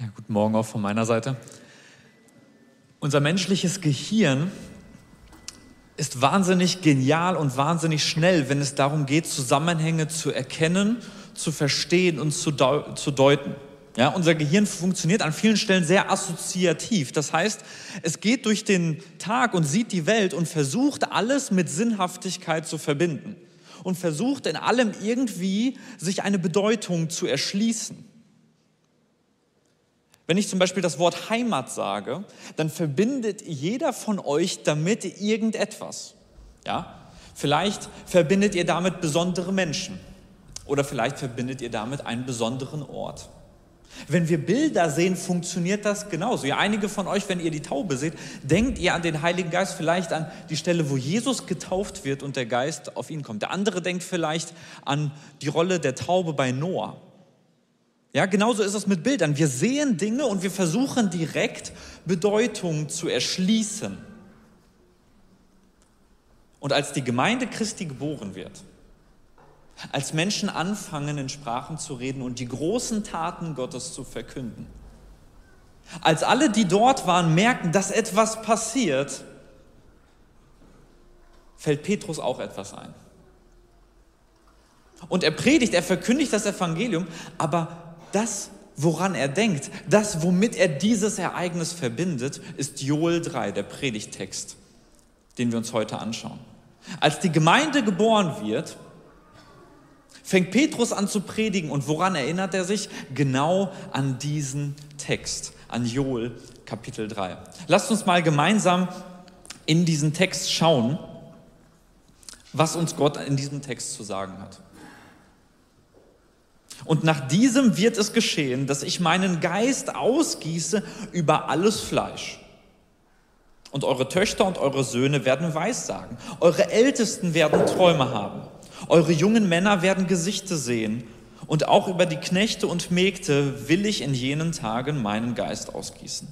Ja, guten Morgen auch von meiner Seite. Unser menschliches Gehirn ist wahnsinnig genial und wahnsinnig schnell, wenn es darum geht, Zusammenhänge zu erkennen, zu verstehen und zu, deu zu deuten. Ja, unser Gehirn funktioniert an vielen Stellen sehr assoziativ. Das heißt, es geht durch den Tag und sieht die Welt und versucht alles mit Sinnhaftigkeit zu verbinden und versucht in allem irgendwie sich eine Bedeutung zu erschließen. Wenn ich zum Beispiel das Wort Heimat sage, dann verbindet jeder von euch damit irgendetwas. Ja? Vielleicht verbindet ihr damit besondere Menschen oder vielleicht verbindet ihr damit einen besonderen Ort. Wenn wir Bilder sehen, funktioniert das genauso. Ja, einige von euch, wenn ihr die Taube seht, denkt ihr an den Heiligen Geist vielleicht an die Stelle, wo Jesus getauft wird und der Geist auf ihn kommt. Der andere denkt vielleicht an die Rolle der Taube bei Noah. Ja, genauso ist es mit Bildern. Wir sehen Dinge und wir versuchen direkt Bedeutung zu erschließen. Und als die Gemeinde Christi geboren wird, als Menschen anfangen, in Sprachen zu reden und die großen Taten Gottes zu verkünden, als alle, die dort waren, merken, dass etwas passiert, fällt Petrus auch etwas ein. Und er predigt, er verkündigt das Evangelium, aber das, woran er denkt, das, womit er dieses Ereignis verbindet, ist Joel 3, der Predigtext, den wir uns heute anschauen. Als die Gemeinde geboren wird, fängt Petrus an zu predigen und woran erinnert er sich? Genau an diesen Text, an Joel Kapitel 3. Lasst uns mal gemeinsam in diesen Text schauen, was uns Gott in diesem Text zu sagen hat. Und nach diesem wird es geschehen, dass ich meinen Geist ausgieße über alles Fleisch. Und eure Töchter und eure Söhne werden Weissagen. Eure Ältesten werden Träume haben. Eure jungen Männer werden Gesichter sehen. Und auch über die Knechte und Mägde will ich in jenen Tagen meinen Geist ausgießen.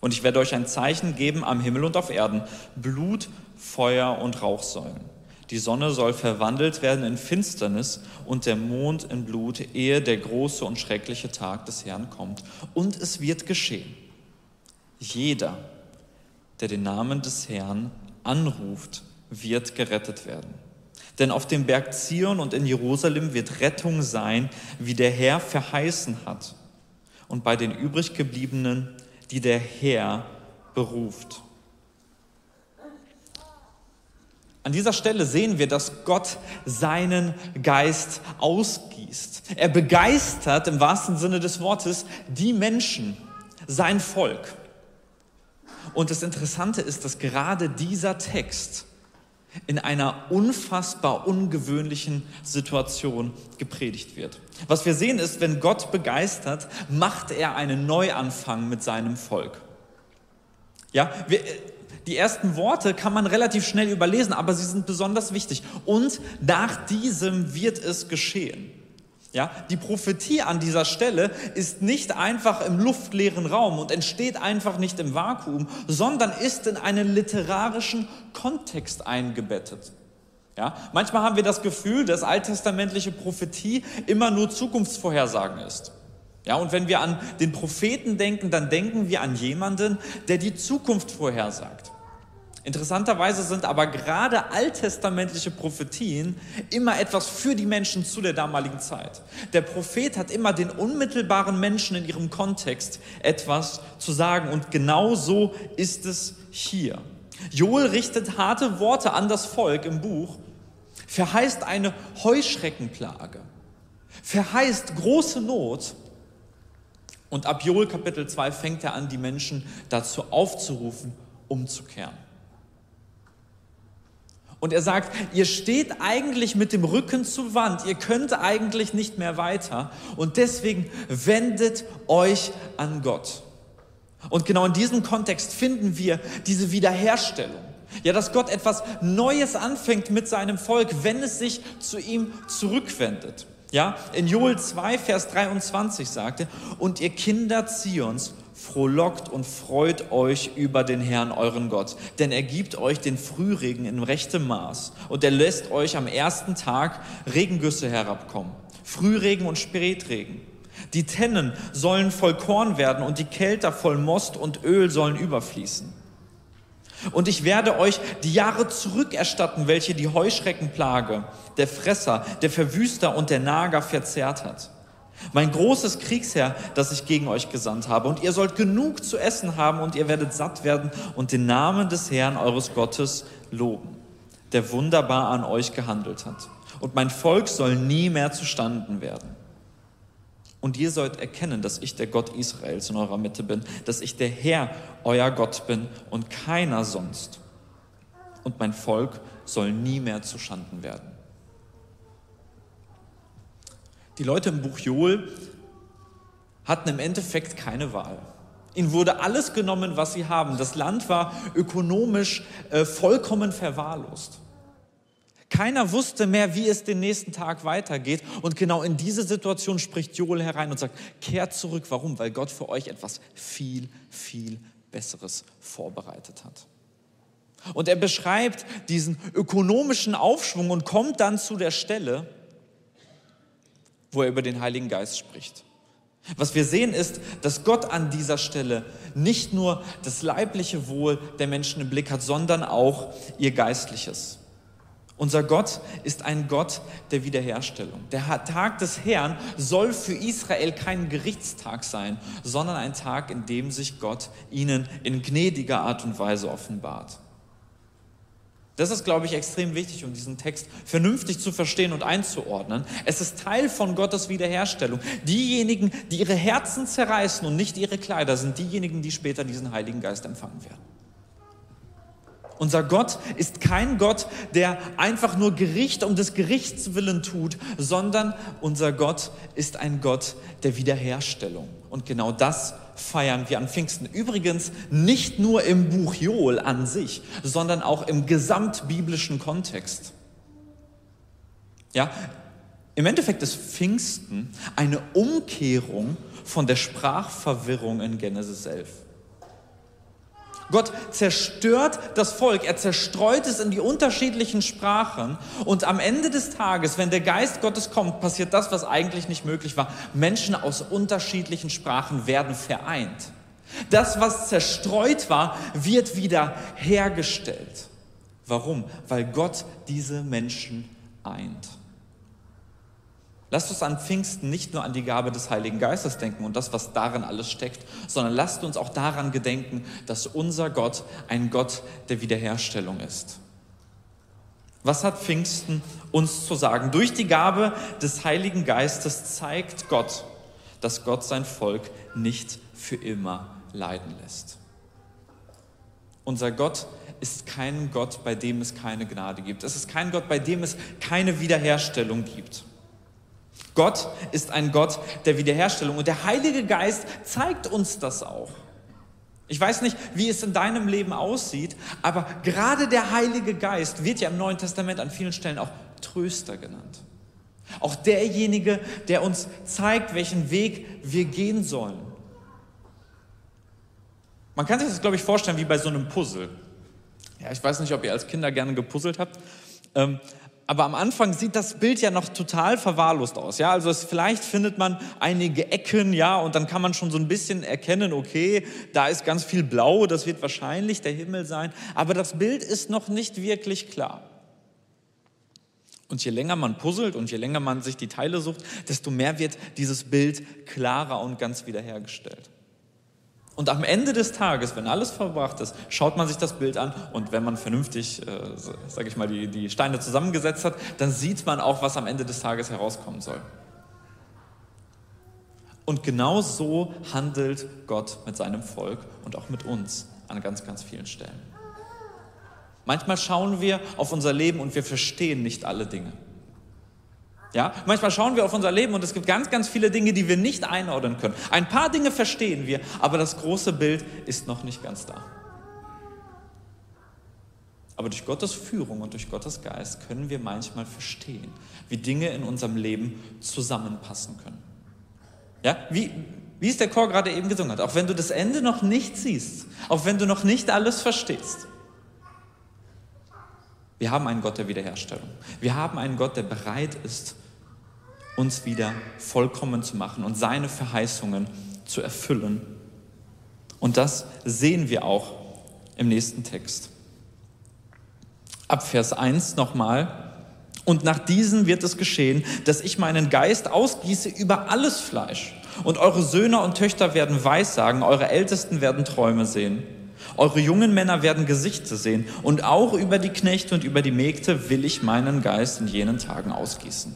Und ich werde euch ein Zeichen geben am Himmel und auf Erden. Blut, Feuer und Rauchsäulen. Die Sonne soll verwandelt werden in Finsternis und der Mond in Blut, ehe der große und schreckliche Tag des Herrn kommt. Und es wird geschehen. Jeder, der den Namen des Herrn anruft, wird gerettet werden. Denn auf dem Berg Zion und in Jerusalem wird Rettung sein, wie der Herr verheißen hat. Und bei den übriggebliebenen, die der Herr beruft. An dieser Stelle sehen wir, dass Gott seinen Geist ausgießt. Er begeistert im wahrsten Sinne des Wortes die Menschen, sein Volk. Und das Interessante ist, dass gerade dieser Text in einer unfassbar ungewöhnlichen Situation gepredigt wird. Was wir sehen ist, wenn Gott begeistert, macht er einen Neuanfang mit seinem Volk. Ja, wir, die ersten Worte kann man relativ schnell überlesen, aber sie sind besonders wichtig. Und nach diesem wird es geschehen. Ja, die Prophetie an dieser Stelle ist nicht einfach im luftleeren Raum und entsteht einfach nicht im Vakuum, sondern ist in einen literarischen Kontext eingebettet. Ja, manchmal haben wir das Gefühl, dass alttestamentliche Prophetie immer nur Zukunftsvorhersagen ist. Ja, und wenn wir an den Propheten denken, dann denken wir an jemanden, der die Zukunft vorhersagt. Interessanterweise sind aber gerade alttestamentliche Prophetien immer etwas für die Menschen zu der damaligen Zeit. Der Prophet hat immer den unmittelbaren Menschen in ihrem Kontext etwas zu sagen und genau so ist es hier. Joel richtet harte Worte an das Volk im Buch, verheißt eine Heuschreckenplage, verheißt große Not und ab Joel Kapitel 2 fängt er an, die Menschen dazu aufzurufen, umzukehren. Und er sagt, ihr steht eigentlich mit dem Rücken zur Wand, ihr könnt eigentlich nicht mehr weiter und deswegen wendet euch an Gott. Und genau in diesem Kontext finden wir diese Wiederherstellung. Ja, dass Gott etwas Neues anfängt mit seinem Volk, wenn es sich zu ihm zurückwendet. Ja, in Joel 2, Vers 23 sagte, und ihr Kinder Zions, frohlockt und freut euch über den Herrn, euren Gott, denn er gibt euch den Frühregen in rechtem Maß und er lässt euch am ersten Tag Regengüsse herabkommen, Frühregen und Spätregen. Die Tennen sollen voll Korn werden und die Kelter voll Most und Öl sollen überfließen. Und ich werde euch die Jahre zurückerstatten, welche die Heuschreckenplage, der Fresser, der Verwüster und der Nager verzehrt hat. Mein großes Kriegsherr, das ich gegen euch gesandt habe. Und ihr sollt genug zu essen haben und ihr werdet satt werden und den Namen des Herrn eures Gottes loben, der wunderbar an euch gehandelt hat. Und mein Volk soll nie mehr zustanden werden. Und ihr sollt erkennen, dass ich der Gott Israels in eurer Mitte bin, dass ich der Herr, euer Gott bin und keiner sonst. Und mein Volk soll nie mehr zuschanden werden. Die Leute im Buch Joel hatten im Endeffekt keine Wahl. Ihnen wurde alles genommen, was sie haben. Das Land war ökonomisch äh, vollkommen verwahrlost. Keiner wusste mehr, wie es den nächsten Tag weitergeht. Und genau in diese Situation spricht Joel herein und sagt, kehrt zurück. Warum? Weil Gott für euch etwas viel, viel Besseres vorbereitet hat. Und er beschreibt diesen ökonomischen Aufschwung und kommt dann zu der Stelle, wo er über den Heiligen Geist spricht. Was wir sehen ist, dass Gott an dieser Stelle nicht nur das leibliche Wohl der Menschen im Blick hat, sondern auch ihr geistliches. Unser Gott ist ein Gott der Wiederherstellung. Der Tag des Herrn soll für Israel kein Gerichtstag sein, sondern ein Tag, in dem sich Gott ihnen in gnädiger Art und Weise offenbart. Das ist, glaube ich, extrem wichtig, um diesen Text vernünftig zu verstehen und einzuordnen. Es ist Teil von Gottes Wiederherstellung. Diejenigen, die ihre Herzen zerreißen und nicht ihre Kleider, sind diejenigen, die später diesen Heiligen Geist empfangen werden. Unser Gott ist kein Gott, der einfach nur Gericht um des Gerichts willen tut, sondern unser Gott ist ein Gott der Wiederherstellung. Und genau das feiern wir an Pfingsten. Übrigens nicht nur im Buch Joel an sich, sondern auch im gesamtbiblischen Kontext. Ja, im Endeffekt ist Pfingsten eine Umkehrung von der Sprachverwirrung in Genesis 11. Gott zerstört das Volk, er zerstreut es in die unterschiedlichen Sprachen und am Ende des Tages, wenn der Geist Gottes kommt, passiert das, was eigentlich nicht möglich war. Menschen aus unterschiedlichen Sprachen werden vereint. Das, was zerstreut war, wird wieder hergestellt. Warum? Weil Gott diese Menschen eint. Lasst uns an Pfingsten nicht nur an die Gabe des Heiligen Geistes denken und das, was darin alles steckt, sondern lasst uns auch daran gedenken, dass unser Gott ein Gott der Wiederherstellung ist. Was hat Pfingsten uns zu sagen? Durch die Gabe des Heiligen Geistes zeigt Gott, dass Gott sein Volk nicht für immer leiden lässt. Unser Gott ist kein Gott, bei dem es keine Gnade gibt. Es ist kein Gott, bei dem es keine Wiederherstellung gibt. Gott ist ein Gott der Wiederherstellung und der Heilige Geist zeigt uns das auch. Ich weiß nicht, wie es in deinem Leben aussieht, aber gerade der Heilige Geist wird ja im Neuen Testament an vielen Stellen auch Tröster genannt. Auch derjenige, der uns zeigt, welchen Weg wir gehen sollen. Man kann sich das, glaube ich, vorstellen wie bei so einem Puzzle. Ja, ich weiß nicht, ob ihr als Kinder gerne gepuzzelt habt. Ähm, aber am Anfang sieht das Bild ja noch total verwahrlost aus. Ja, also es, vielleicht findet man einige Ecken, ja, und dann kann man schon so ein bisschen erkennen, okay, da ist ganz viel Blau, das wird wahrscheinlich der Himmel sein. Aber das Bild ist noch nicht wirklich klar. Und je länger man puzzelt und je länger man sich die Teile sucht, desto mehr wird dieses Bild klarer und ganz wiederhergestellt. Und am Ende des Tages, wenn alles verbracht ist, schaut man sich das Bild an und wenn man vernünftig, äh, sage ich mal, die, die Steine zusammengesetzt hat, dann sieht man auch, was am Ende des Tages herauskommen soll. Und genau so handelt Gott mit seinem Volk und auch mit uns an ganz, ganz vielen Stellen. Manchmal schauen wir auf unser Leben und wir verstehen nicht alle Dinge. Ja, manchmal schauen wir auf unser Leben und es gibt ganz, ganz viele Dinge, die wir nicht einordnen können. Ein paar Dinge verstehen wir, aber das große Bild ist noch nicht ganz da. Aber durch Gottes Führung und durch Gottes Geist können wir manchmal verstehen, wie Dinge in unserem Leben zusammenpassen können. Ja, wie, wie es der Chor gerade eben gesungen hat, auch wenn du das Ende noch nicht siehst, auch wenn du noch nicht alles verstehst, wir haben einen Gott der Wiederherstellung. Wir haben einen Gott, der bereit ist, uns wieder vollkommen zu machen und seine Verheißungen zu erfüllen. Und das sehen wir auch im nächsten Text. Ab Vers 1 nochmal. Und nach diesen wird es geschehen, dass ich meinen Geist ausgieße über alles Fleisch. Und eure Söhne und Töchter werden Weissagen, eure Ältesten werden Träume sehen. Eure jungen Männer werden Gesichter sehen. Und auch über die Knechte und über die Mägde will ich meinen Geist in jenen Tagen ausgießen.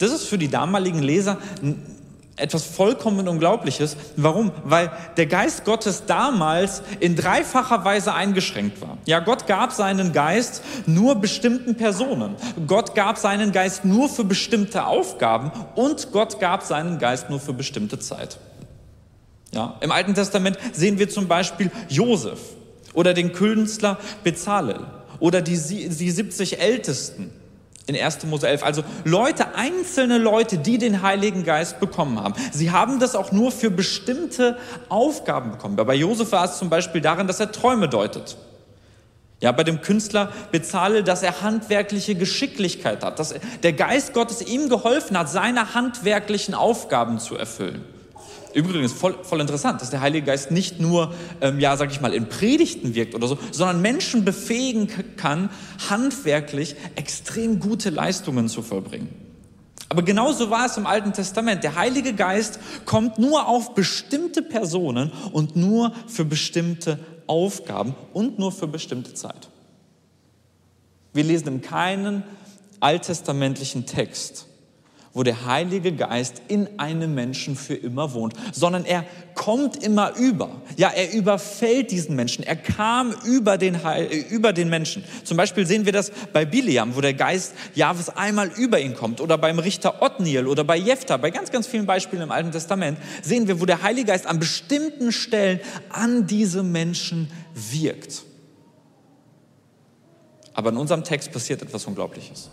Das ist für die damaligen Leser etwas vollkommen Unglaubliches. Warum? Weil der Geist Gottes damals in dreifacher Weise eingeschränkt war. Ja, Gott gab seinen Geist nur bestimmten Personen. Gott gab seinen Geist nur für bestimmte Aufgaben und Gott gab seinen Geist nur für bestimmte Zeit. Ja, Im Alten Testament sehen wir zum Beispiel Josef oder den Künstler Bezalel oder die, die 70 Ältesten in 1. Mose 11. Also Leute, einzelne Leute, die den Heiligen Geist bekommen haben. Sie haben das auch nur für bestimmte Aufgaben bekommen. Bei Josef war es zum Beispiel darin, dass er Träume deutet. Ja, bei dem Künstler bezahle, dass er handwerkliche Geschicklichkeit hat, dass der Geist Gottes ihm geholfen hat, seine handwerklichen Aufgaben zu erfüllen. Übrigens voll, voll interessant, dass der Heilige Geist nicht nur, ähm, ja, sag ich mal, in Predigten wirkt oder so, sondern Menschen befähigen kann, handwerklich extrem gute Leistungen zu vollbringen. Aber genauso war es im Alten Testament. Der Heilige Geist kommt nur auf bestimmte Personen und nur für bestimmte Aufgaben und nur für bestimmte Zeit. Wir lesen in keinen alttestamentlichen Text, wo der Heilige Geist in einem Menschen für immer wohnt, sondern er kommt immer über. Ja, er überfällt diesen Menschen. Er kam über den, Heil, über den Menschen. Zum Beispiel sehen wir das bei Biliam, wo der Geist Jahwes einmal über ihn kommt. Oder beim Richter Othniel oder bei Jephthah. Bei ganz, ganz vielen Beispielen im Alten Testament sehen wir, wo der Heilige Geist an bestimmten Stellen an diese Menschen wirkt. Aber in unserem Text passiert etwas Unglaubliches.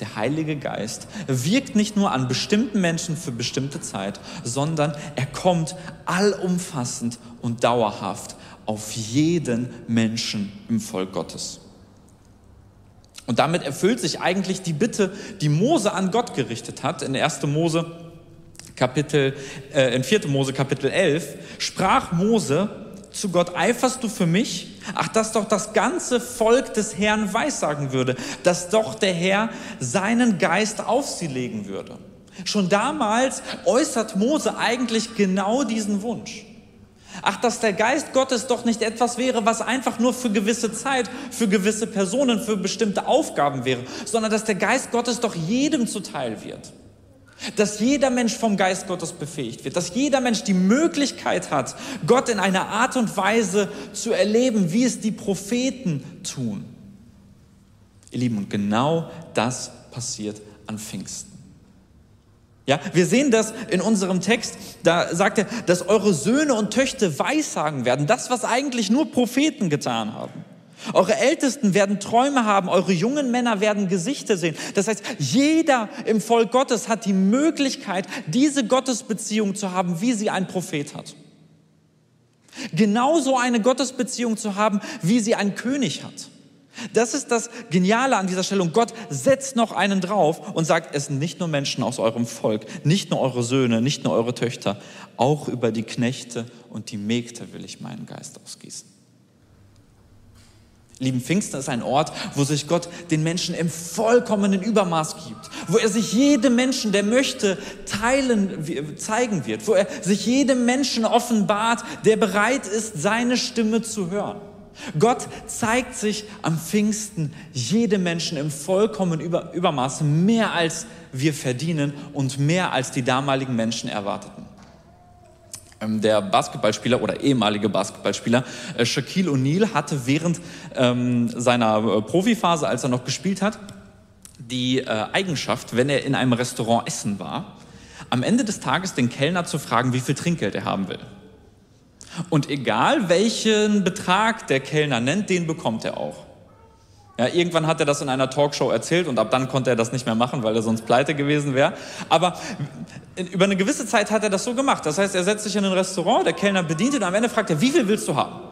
Der Heilige Geist wirkt nicht nur an bestimmten Menschen für bestimmte Zeit, sondern er kommt allumfassend und dauerhaft auf jeden Menschen im Volk Gottes. Und damit erfüllt sich eigentlich die Bitte, die Mose an Gott gerichtet hat. In 1. Mose Kapitel, äh, in 4. Mose Kapitel 11 sprach Mose zu Gott, eiferst du für mich? Ach, dass doch das ganze Volk des Herrn weissagen würde, dass doch der Herr seinen Geist auf sie legen würde. Schon damals äußert Mose eigentlich genau diesen Wunsch. Ach, dass der Geist Gottes doch nicht etwas wäre, was einfach nur für gewisse Zeit, für gewisse Personen, für bestimmte Aufgaben wäre, sondern dass der Geist Gottes doch jedem zuteil wird. Dass jeder Mensch vom Geist Gottes befähigt wird, dass jeder Mensch die Möglichkeit hat, Gott in einer Art und Weise zu erleben, wie es die Propheten tun. Ihr Lieben, und genau das passiert an Pfingsten. Ja, wir sehen das in unserem Text, da sagt er, dass eure Söhne und Töchter Weissagen werden, das, was eigentlich nur Propheten getan haben. Eure Ältesten werden Träume haben, eure jungen Männer werden Gesichter sehen. Das heißt, jeder im Volk Gottes hat die Möglichkeit, diese Gottesbeziehung zu haben, wie sie ein Prophet hat. Genauso eine Gottesbeziehung zu haben, wie sie ein König hat. Das ist das Geniale an dieser Stellung. Gott setzt noch einen drauf und sagt, es sind nicht nur Menschen aus eurem Volk, nicht nur eure Söhne, nicht nur eure Töchter, auch über die Knechte und die Mägde will ich meinen Geist ausgießen. Lieben Pfingsten ist ein Ort, wo sich Gott den Menschen im vollkommenen Übermaß gibt, wo er sich jedem Menschen, der möchte, teilen, zeigen wird, wo er sich jedem Menschen offenbart, der bereit ist, seine Stimme zu hören. Gott zeigt sich am Pfingsten jedem Menschen im vollkommenen Übermaß mehr als wir verdienen und mehr als die damaligen Menschen erwarteten. Ähm, der Basketballspieler oder ehemalige Basketballspieler äh, Shaquille O'Neal hatte während ähm, seiner äh, Profiphase, als er noch gespielt hat, die äh, Eigenschaft, wenn er in einem Restaurant essen war, am Ende des Tages den Kellner zu fragen, wie viel Trinkgeld er haben will. Und egal welchen Betrag der Kellner nennt, den bekommt er auch. Ja, irgendwann hat er das in einer Talkshow erzählt und ab dann konnte er das nicht mehr machen, weil er sonst pleite gewesen wäre. Aber über eine gewisse Zeit hat er das so gemacht. Das heißt, er setzt sich in ein Restaurant, der Kellner bedient ihn und am Ende fragt er, wie viel willst du haben?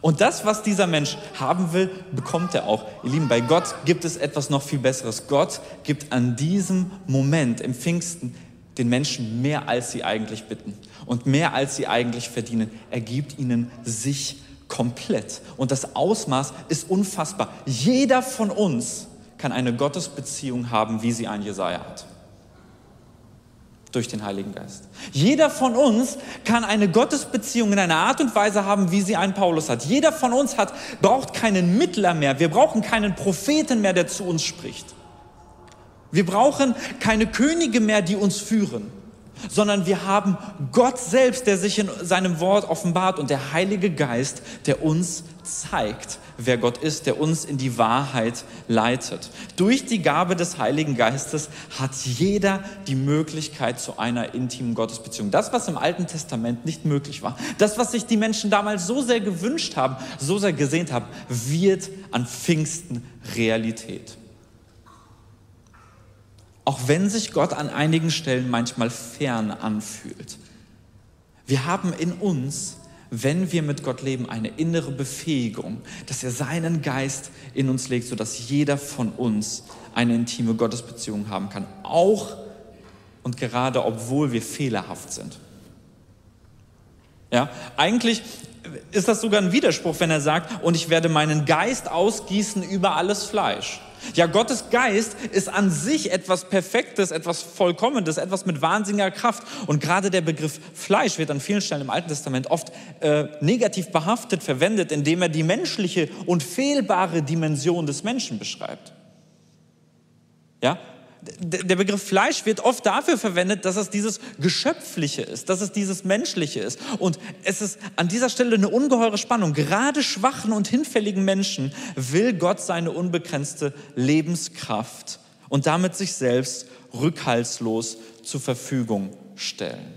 Und das, was dieser Mensch haben will, bekommt er auch. Ihr Lieben, bei Gott gibt es etwas noch viel Besseres. Gott gibt an diesem Moment im Pfingsten den Menschen mehr, als sie eigentlich bitten und mehr, als sie eigentlich verdienen. Er gibt ihnen sich komplett. Und das Ausmaß ist unfassbar. Jeder von uns kann eine Gottesbeziehung haben, wie sie ein Jesaja hat durch den Heiligen Geist. Jeder von uns kann eine Gottesbeziehung in einer Art und Weise haben, wie sie ein Paulus hat. Jeder von uns hat, braucht keinen Mittler mehr. Wir brauchen keinen Propheten mehr, der zu uns spricht. Wir brauchen keine Könige mehr, die uns führen, sondern wir haben Gott selbst, der sich in seinem Wort offenbart und der Heilige Geist, der uns zeigt, wer Gott ist, der uns in die Wahrheit leitet. Durch die Gabe des Heiligen Geistes hat jeder die Möglichkeit zu einer intimen Gottesbeziehung. Das, was im Alten Testament nicht möglich war, das, was sich die Menschen damals so sehr gewünscht haben, so sehr gesehnt haben, wird an Pfingsten Realität. Auch wenn sich Gott an einigen Stellen manchmal fern anfühlt. Wir haben in uns wenn wir mit Gott leben, eine innere Befähigung, dass er seinen Geist in uns legt, sodass jeder von uns eine intime Gottesbeziehung haben kann. Auch und gerade obwohl wir fehlerhaft sind. Ja, eigentlich ist das sogar ein Widerspruch, wenn er sagt, und ich werde meinen Geist ausgießen über alles Fleisch. Ja, Gottes Geist ist an sich etwas Perfektes, etwas Vollkommenes, etwas mit wahnsinniger Kraft. Und gerade der Begriff Fleisch wird an vielen Stellen im Alten Testament oft äh, negativ behaftet verwendet, indem er die menschliche und fehlbare Dimension des Menschen beschreibt. Ja, der Begriff Fleisch wird oft dafür verwendet, dass es dieses Geschöpfliche ist, dass es dieses Menschliche ist. Und es ist an dieser Stelle eine ungeheure Spannung. Gerade schwachen und hinfälligen Menschen will Gott seine unbegrenzte Lebenskraft und damit sich selbst rückhaltslos zur Verfügung stellen.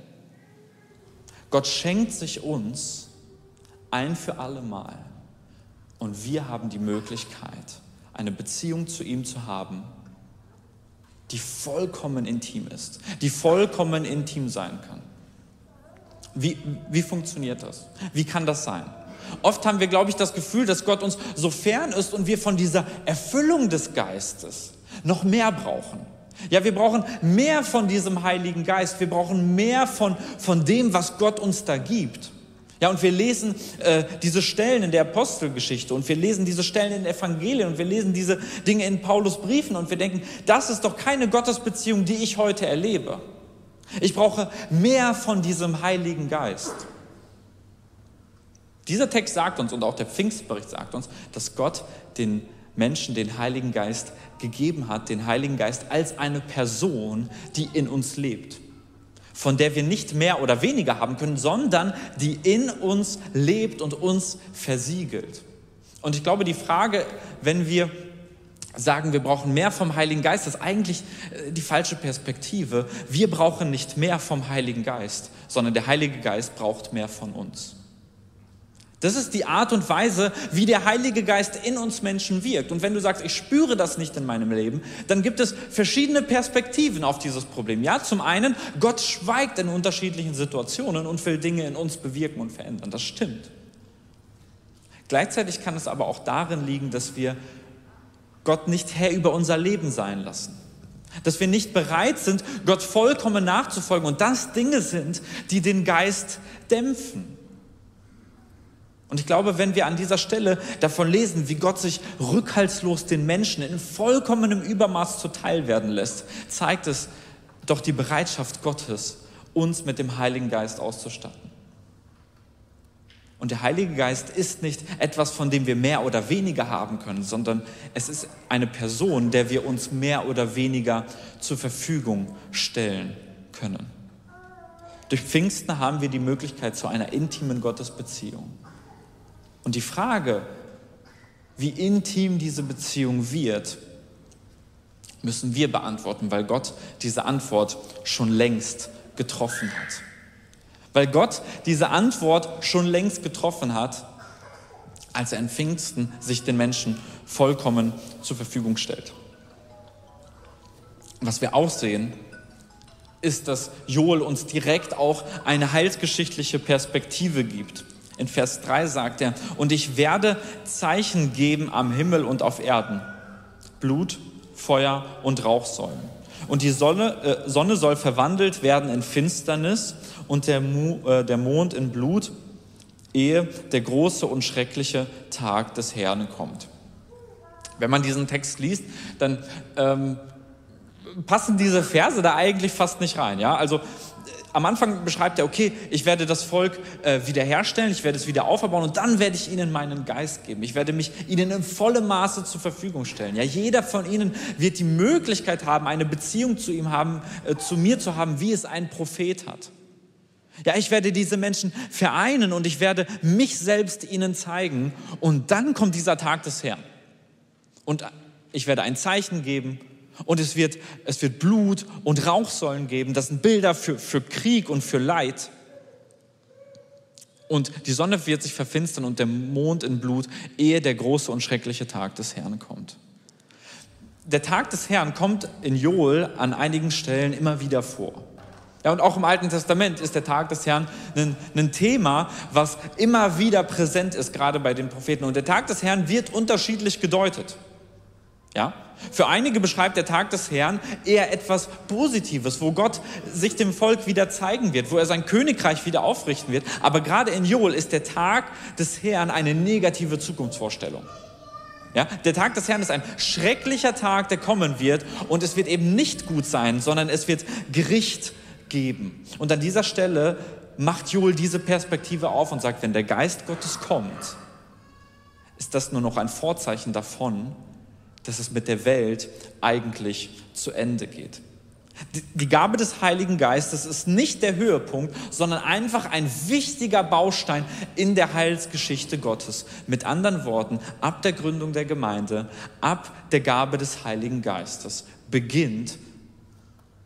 Gott schenkt sich uns ein für alle Mal und wir haben die Möglichkeit, eine Beziehung zu ihm zu haben die vollkommen intim ist, die vollkommen intim sein kann. Wie, wie funktioniert das? Wie kann das sein? Oft haben wir, glaube ich, das Gefühl, dass Gott uns so fern ist und wir von dieser Erfüllung des Geistes noch mehr brauchen. Ja, wir brauchen mehr von diesem Heiligen Geist. Wir brauchen mehr von, von dem, was Gott uns da gibt. Ja, und wir lesen äh, diese Stellen in der Apostelgeschichte und wir lesen diese Stellen in den Evangelien und wir lesen diese Dinge in Paulus Briefen und wir denken, das ist doch keine Gottesbeziehung, die ich heute erlebe. Ich brauche mehr von diesem Heiligen Geist. Dieser Text sagt uns und auch der Pfingstbericht sagt uns, dass Gott den Menschen den Heiligen Geist gegeben hat, den Heiligen Geist als eine Person, die in uns lebt von der wir nicht mehr oder weniger haben können, sondern die in uns lebt und uns versiegelt. Und ich glaube, die Frage, wenn wir sagen, wir brauchen mehr vom Heiligen Geist, ist eigentlich äh, die falsche Perspektive. Wir brauchen nicht mehr vom Heiligen Geist, sondern der Heilige Geist braucht mehr von uns. Das ist die Art und Weise, wie der Heilige Geist in uns Menschen wirkt. Und wenn du sagst, ich spüre das nicht in meinem Leben, dann gibt es verschiedene Perspektiven auf dieses Problem. Ja, zum einen, Gott schweigt in unterschiedlichen Situationen und will Dinge in uns bewirken und verändern. Das stimmt. Gleichzeitig kann es aber auch darin liegen, dass wir Gott nicht Herr über unser Leben sein lassen. Dass wir nicht bereit sind, Gott vollkommen nachzufolgen und das Dinge sind, die den Geist dämpfen. Und ich glaube, wenn wir an dieser Stelle davon lesen, wie Gott sich rückhaltslos den Menschen in vollkommenem Übermaß zuteil werden lässt, zeigt es doch die Bereitschaft Gottes, uns mit dem Heiligen Geist auszustatten. Und der Heilige Geist ist nicht etwas, von dem wir mehr oder weniger haben können, sondern es ist eine Person, der wir uns mehr oder weniger zur Verfügung stellen können. Durch Pfingsten haben wir die Möglichkeit zu einer intimen Gottesbeziehung. Und die Frage, wie intim diese Beziehung wird, müssen wir beantworten, weil Gott diese Antwort schon längst getroffen hat. Weil Gott diese Antwort schon längst getroffen hat, als er in Pfingsten sich den Menschen vollkommen zur Verfügung stellt. Was wir auch sehen, ist, dass Joel uns direkt auch eine heilsgeschichtliche Perspektive gibt. In Vers 3 sagt er, und ich werde Zeichen geben am Himmel und auf Erden. Blut, Feuer und Rauchsäulen. Und die Sonne, äh, Sonne soll verwandelt werden in Finsternis und der, Mu, äh, der Mond in Blut, ehe der große und schreckliche Tag des Herrn kommt. Wenn man diesen Text liest, dann ähm, passen diese Verse da eigentlich fast nicht rein. Ja? Also am Anfang beschreibt er, okay, ich werde das Volk äh, wiederherstellen, ich werde es wieder aufbauen und dann werde ich ihnen meinen Geist geben. Ich werde mich ihnen in vollem Maße zur Verfügung stellen. Ja, jeder von ihnen wird die Möglichkeit haben, eine Beziehung zu ihm haben, äh, zu mir zu haben, wie es ein Prophet hat. Ja, ich werde diese Menschen vereinen und ich werde mich selbst ihnen zeigen und dann kommt dieser Tag des Herrn. Und ich werde ein Zeichen geben und es wird, es wird Blut und Rauchsäulen geben. Das sind Bilder für, für Krieg und für Leid. Und die Sonne wird sich verfinstern und der Mond in Blut, ehe der große und schreckliche Tag des Herrn kommt. Der Tag des Herrn kommt in Joel an einigen Stellen immer wieder vor. Ja, und auch im Alten Testament ist der Tag des Herrn ein, ein, Thema, was immer wieder präsent ist, gerade bei den Propheten. Und der Tag des Herrn wird unterschiedlich gedeutet. Ja? Für einige beschreibt der Tag des Herrn eher etwas Positives, wo Gott sich dem Volk wieder zeigen wird, wo er sein Königreich wieder aufrichten wird. Aber gerade in Joel ist der Tag des Herrn eine negative Zukunftsvorstellung. Ja, der Tag des Herrn ist ein schrecklicher Tag, der kommen wird und es wird eben nicht gut sein, sondern es wird Gericht geben. Und an dieser Stelle macht Joel diese Perspektive auf und sagt, wenn der Geist Gottes kommt, ist das nur noch ein Vorzeichen davon, dass es mit der Welt eigentlich zu Ende geht. Die Gabe des Heiligen Geistes ist nicht der Höhepunkt, sondern einfach ein wichtiger Baustein in der Heilsgeschichte Gottes. Mit anderen Worten, ab der Gründung der Gemeinde, ab der Gabe des Heiligen Geistes beginnt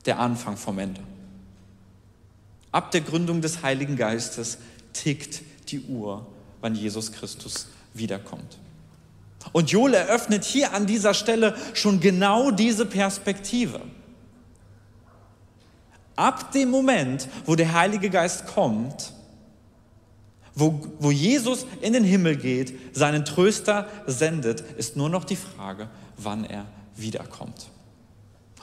der Anfang vom Ende. Ab der Gründung des Heiligen Geistes tickt die Uhr, wann Jesus Christus wiederkommt. Und Joel eröffnet hier an dieser Stelle schon genau diese Perspektive. Ab dem Moment, wo der Heilige Geist kommt, wo, wo Jesus in den Himmel geht, seinen Tröster sendet, ist nur noch die Frage, wann er wiederkommt.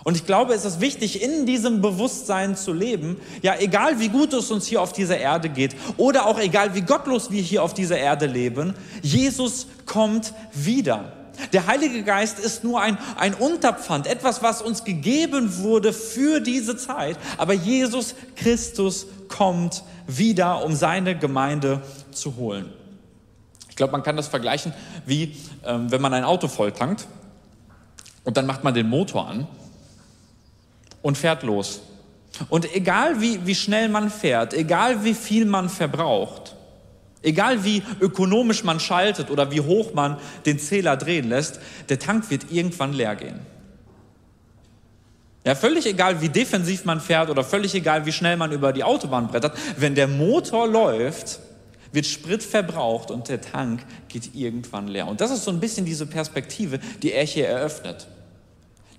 Und ich glaube, es ist wichtig, in diesem Bewusstsein zu leben, ja, egal wie gut es uns hier auf dieser Erde geht oder auch egal wie gottlos wir hier auf dieser Erde leben, Jesus kommt wieder. Der Heilige Geist ist nur ein, ein Unterpfand, etwas, was uns gegeben wurde für diese Zeit. Aber Jesus Christus kommt wieder, um seine Gemeinde zu holen. Ich glaube, man kann das vergleichen, wie ähm, wenn man ein Auto volltankt und dann macht man den Motor an und fährt los. Und egal wie, wie schnell man fährt, egal wie viel man verbraucht, egal wie ökonomisch man schaltet oder wie hoch man den Zähler drehen lässt, der Tank wird irgendwann leer gehen. Ja, völlig egal, wie defensiv man fährt oder völlig egal, wie schnell man über die Autobahn brettert, wenn der Motor läuft, wird Sprit verbraucht und der Tank geht irgendwann leer. Und das ist so ein bisschen diese Perspektive, die er hier eröffnet.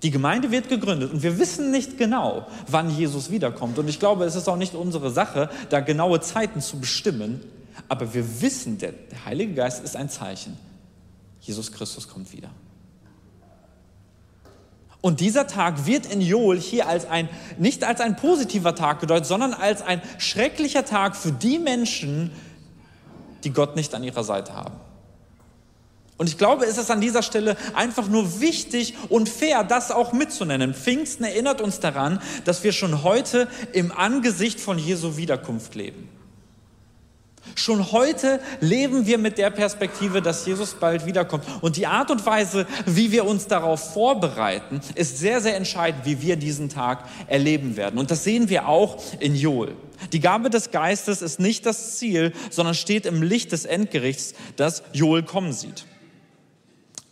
Die Gemeinde wird gegründet und wir wissen nicht genau, wann Jesus wiederkommt. Und ich glaube, es ist auch nicht unsere Sache, da genaue Zeiten zu bestimmen. Aber wir wissen, der, Heilige Geist ist ein Zeichen. Jesus Christus kommt wieder. Und dieser Tag wird in Joel hier als ein, nicht als ein positiver Tag gedeutet, sondern als ein schrecklicher Tag für die Menschen, die Gott nicht an ihrer Seite haben. Und ich glaube, es ist an dieser Stelle einfach nur wichtig und fair, das auch mitzunennen. Pfingsten erinnert uns daran, dass wir schon heute im Angesicht von Jesu Wiederkunft leben. Schon heute leben wir mit der Perspektive, dass Jesus bald wiederkommt. Und die Art und Weise, wie wir uns darauf vorbereiten, ist sehr, sehr entscheidend, wie wir diesen Tag erleben werden. Und das sehen wir auch in Joel. Die Gabe des Geistes ist nicht das Ziel, sondern steht im Licht des Endgerichts, das Joel kommen sieht.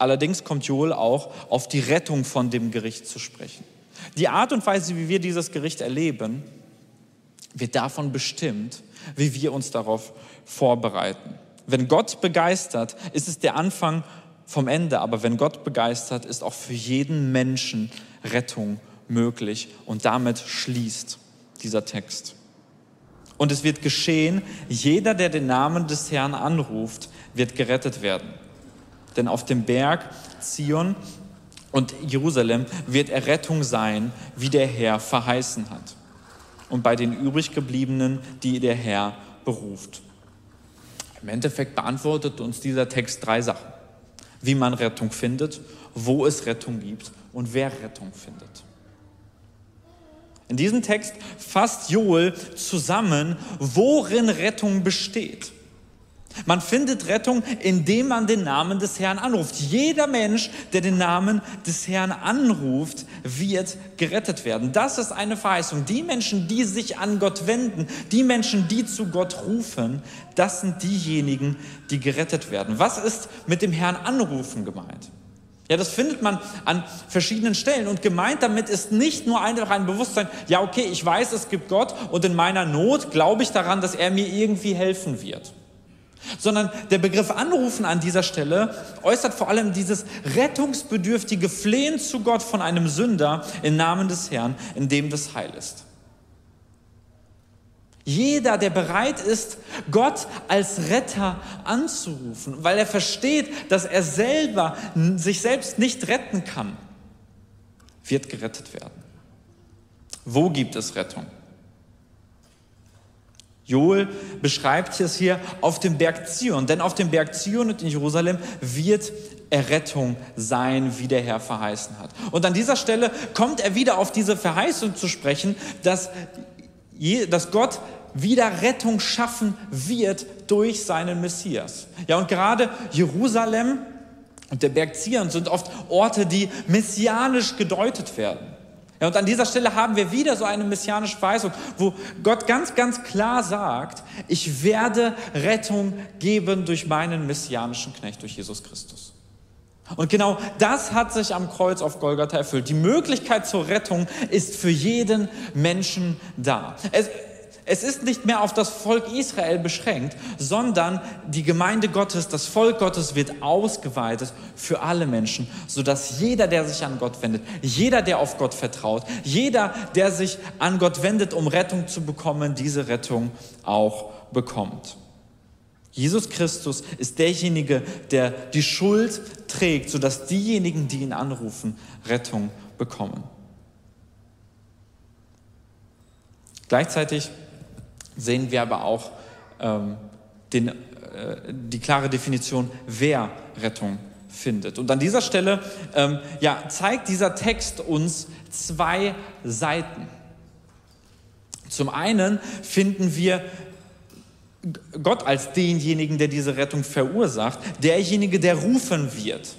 Allerdings kommt Joel auch auf die Rettung von dem Gericht zu sprechen. Die Art und Weise, wie wir dieses Gericht erleben, wird davon bestimmt, wie wir uns darauf vorbereiten. Wenn Gott begeistert, ist es der Anfang vom Ende, aber wenn Gott begeistert, ist auch für jeden Menschen Rettung möglich und damit schließt dieser Text. Und es wird geschehen, jeder, der den Namen des Herrn anruft, wird gerettet werden. Denn auf dem Berg Zion und Jerusalem wird Errettung sein, wie der Herr verheißen hat. Und bei den übriggebliebenen, die der Herr beruft. Im Endeffekt beantwortet uns dieser Text drei Sachen. Wie man Rettung findet, wo es Rettung gibt und wer Rettung findet. In diesem Text fasst Joel zusammen, worin Rettung besteht. Man findet Rettung, indem man den Namen des Herrn anruft. Jeder Mensch, der den Namen des Herrn anruft, wird gerettet werden. Das ist eine Verheißung. Die Menschen, die sich an Gott wenden, die Menschen, die zu Gott rufen, das sind diejenigen, die gerettet werden. Was ist mit dem Herrn anrufen gemeint? Ja, das findet man an verschiedenen Stellen. Und gemeint damit ist nicht nur einfach ein Bewusstsein, ja, okay, ich weiß, es gibt Gott und in meiner Not glaube ich daran, dass er mir irgendwie helfen wird. Sondern der Begriff Anrufen an dieser Stelle äußert vor allem dieses rettungsbedürftige Flehen zu Gott von einem Sünder im Namen des Herrn, in dem das Heil ist. Jeder, der bereit ist, Gott als Retter anzurufen, weil er versteht, dass er selber sich selbst nicht retten kann, wird gerettet werden. Wo gibt es Rettung? Joel beschreibt es hier auf dem Berg Zion, denn auf dem Berg Zion und in Jerusalem wird Errettung sein, wie der Herr verheißen hat. Und an dieser Stelle kommt er wieder auf diese Verheißung zu sprechen, dass, dass Gott wieder Rettung schaffen wird durch seinen Messias. Ja, und gerade Jerusalem und der Berg Zion sind oft Orte, die messianisch gedeutet werden. Ja, und an dieser Stelle haben wir wieder so eine messianische Verheißung, wo Gott ganz, ganz klar sagt, ich werde Rettung geben durch meinen messianischen Knecht, durch Jesus Christus. Und genau das hat sich am Kreuz auf Golgatha erfüllt. Die Möglichkeit zur Rettung ist für jeden Menschen da. Es, es ist nicht mehr auf das Volk Israel beschränkt, sondern die Gemeinde Gottes, das Volk Gottes wird ausgeweitet für alle Menschen, sodass jeder, der sich an Gott wendet, jeder, der auf Gott vertraut, jeder, der sich an Gott wendet, um Rettung zu bekommen, diese Rettung auch bekommt. Jesus Christus ist derjenige, der die Schuld trägt, sodass diejenigen, die ihn anrufen, Rettung bekommen. Gleichzeitig sehen wir aber auch ähm, den, äh, die klare Definition, wer Rettung findet. Und an dieser Stelle ähm, ja, zeigt dieser Text uns zwei Seiten. Zum einen finden wir Gott als denjenigen, der diese Rettung verursacht, derjenige, der rufen wird.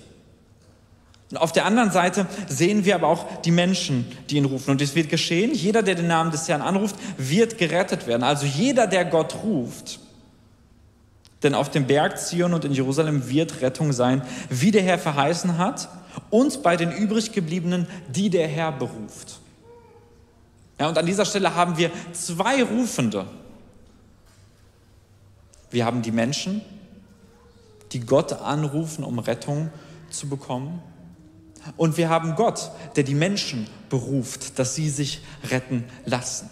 Und auf der anderen Seite sehen wir aber auch die Menschen, die ihn rufen. Und es wird geschehen, jeder, der den Namen des Herrn anruft, wird gerettet werden. Also jeder, der Gott ruft. Denn auf dem Berg Zion und in Jerusalem wird Rettung sein, wie der Herr verheißen hat, und bei den übriggebliebenen, die der Herr beruft. Ja, und an dieser Stelle haben wir zwei Rufende. Wir haben die Menschen, die Gott anrufen, um Rettung zu bekommen. Und wir haben Gott, der die Menschen beruft, dass sie sich retten lassen.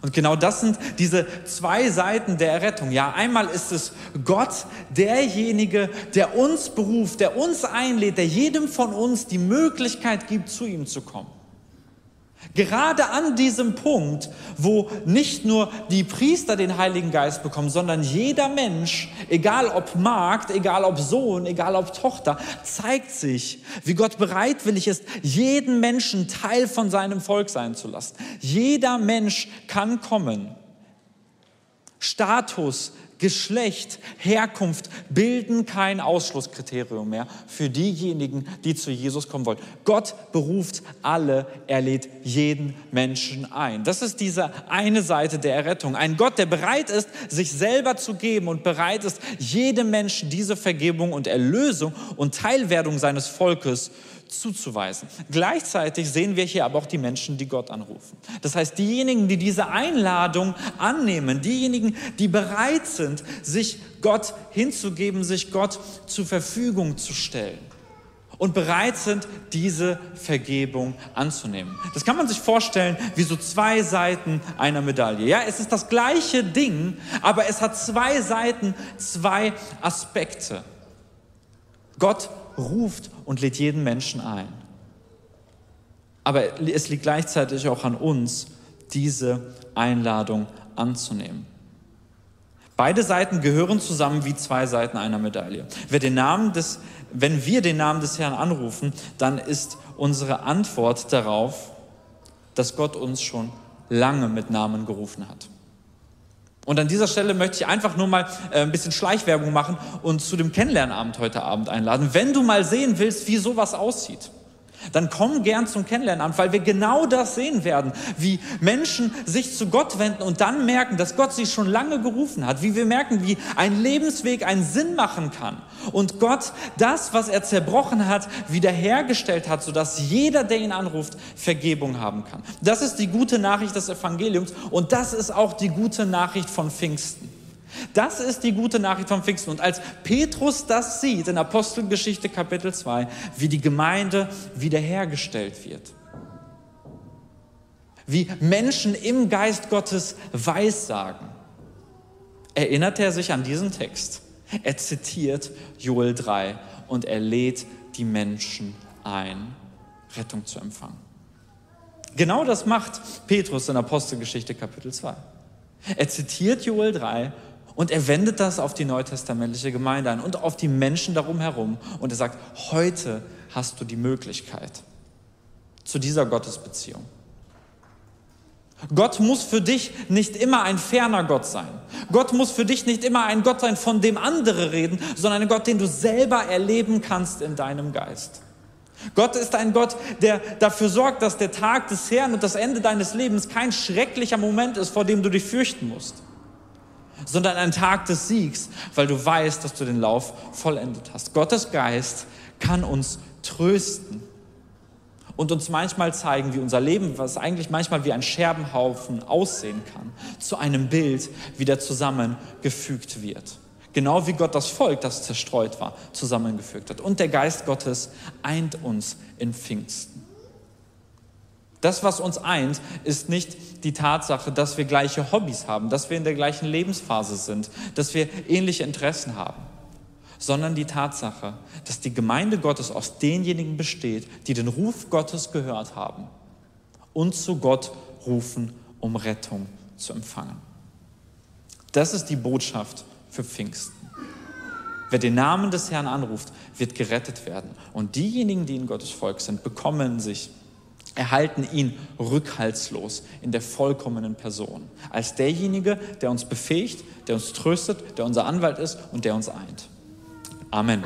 Und genau das sind diese zwei Seiten der Errettung. Ja, einmal ist es Gott, derjenige, der uns beruft, der uns einlädt, der jedem von uns die Möglichkeit gibt, zu ihm zu kommen. Gerade an diesem Punkt, wo nicht nur die Priester den Heiligen Geist bekommen, sondern jeder Mensch, egal ob Magd, egal ob Sohn, egal ob Tochter, zeigt sich, wie Gott bereitwillig ist, jeden Menschen Teil von seinem Volk sein zu lassen. Jeder Mensch kann kommen. Status, Geschlecht, Herkunft bilden kein Ausschlusskriterium mehr für diejenigen, die zu Jesus kommen wollen. Gott beruft alle, er lädt jeden Menschen ein. Das ist diese eine Seite der Errettung. Ein Gott, der bereit ist, sich selber zu geben und bereit ist, jedem Menschen diese Vergebung und Erlösung und Teilwerdung seines Volkes zuzuweisen. Gleichzeitig sehen wir hier aber auch die Menschen, die Gott anrufen. Das heißt, diejenigen, die diese Einladung annehmen, diejenigen, die bereit sind, sich Gott hinzugeben, sich Gott zur Verfügung zu stellen. und bereit sind, diese Vergebung anzunehmen. Das kann man sich vorstellen wie so zwei Seiten einer Medaille. Ja, es ist das gleiche Ding, aber es hat zwei Seiten, zwei Aspekte. Gott ruft und lädt jeden Menschen ein. Aber es liegt gleichzeitig auch an uns, diese Einladung anzunehmen. Beide Seiten gehören zusammen wie zwei Seiten einer Medaille. Des, wenn wir den Namen des Herrn anrufen, dann ist unsere Antwort darauf, dass Gott uns schon lange mit Namen gerufen hat. Und an dieser Stelle möchte ich einfach nur mal äh, ein bisschen Schleichwerbung machen und zu dem Kennenlernabend heute Abend einladen. Wenn du mal sehen willst, wie sowas aussieht, dann komm gern zum Kennenlernamt, weil wir genau das sehen werden, wie Menschen sich zu Gott wenden und dann merken, dass Gott sie schon lange gerufen hat, wie wir merken, wie ein Lebensweg einen Sinn machen kann und Gott das, was er zerbrochen hat, wiederhergestellt hat, sodass jeder, der ihn anruft, Vergebung haben kann. Das ist die gute Nachricht des Evangeliums und das ist auch die gute Nachricht von Pfingsten. Das ist die gute Nachricht vom Pfingsten. Und als Petrus das sieht in Apostelgeschichte Kapitel 2, wie die Gemeinde wiederhergestellt wird, wie Menschen im Geist Gottes Weissagen, erinnert er sich an diesen Text. Er zitiert Joel 3 und er lädt die Menschen ein, Rettung zu empfangen. Genau das macht Petrus in Apostelgeschichte Kapitel 2. Er zitiert Joel 3 und er wendet das auf die neutestamentliche Gemeinde ein und auf die Menschen darum herum. Und er sagt, heute hast du die Möglichkeit zu dieser Gottesbeziehung. Gott muss für dich nicht immer ein ferner Gott sein. Gott muss für dich nicht immer ein Gott sein, von dem andere reden, sondern ein Gott, den du selber erleben kannst in deinem Geist. Gott ist ein Gott, der dafür sorgt, dass der Tag des Herrn und das Ende deines Lebens kein schrecklicher Moment ist, vor dem du dich fürchten musst sondern ein Tag des Siegs, weil du weißt, dass du den Lauf vollendet hast. Gottes Geist kann uns trösten und uns manchmal zeigen, wie unser Leben, was eigentlich manchmal wie ein Scherbenhaufen aussehen kann, zu einem Bild wieder zusammengefügt wird. Genau wie Gott das Volk, das zerstreut war, zusammengefügt hat. Und der Geist Gottes eint uns in Pfingsten. Das, was uns eint, ist nicht die Tatsache, dass wir gleiche Hobbys haben, dass wir in der gleichen Lebensphase sind, dass wir ähnliche Interessen haben, sondern die Tatsache, dass die Gemeinde Gottes aus denjenigen besteht, die den Ruf Gottes gehört haben und zu Gott rufen, um Rettung zu empfangen. Das ist die Botschaft für Pfingsten. Wer den Namen des Herrn anruft, wird gerettet werden. Und diejenigen, die in Gottes Volk sind, bekommen sich erhalten ihn rückhaltslos in der vollkommenen Person, als derjenige, der uns befähigt, der uns tröstet, der unser Anwalt ist und der uns eint. Amen.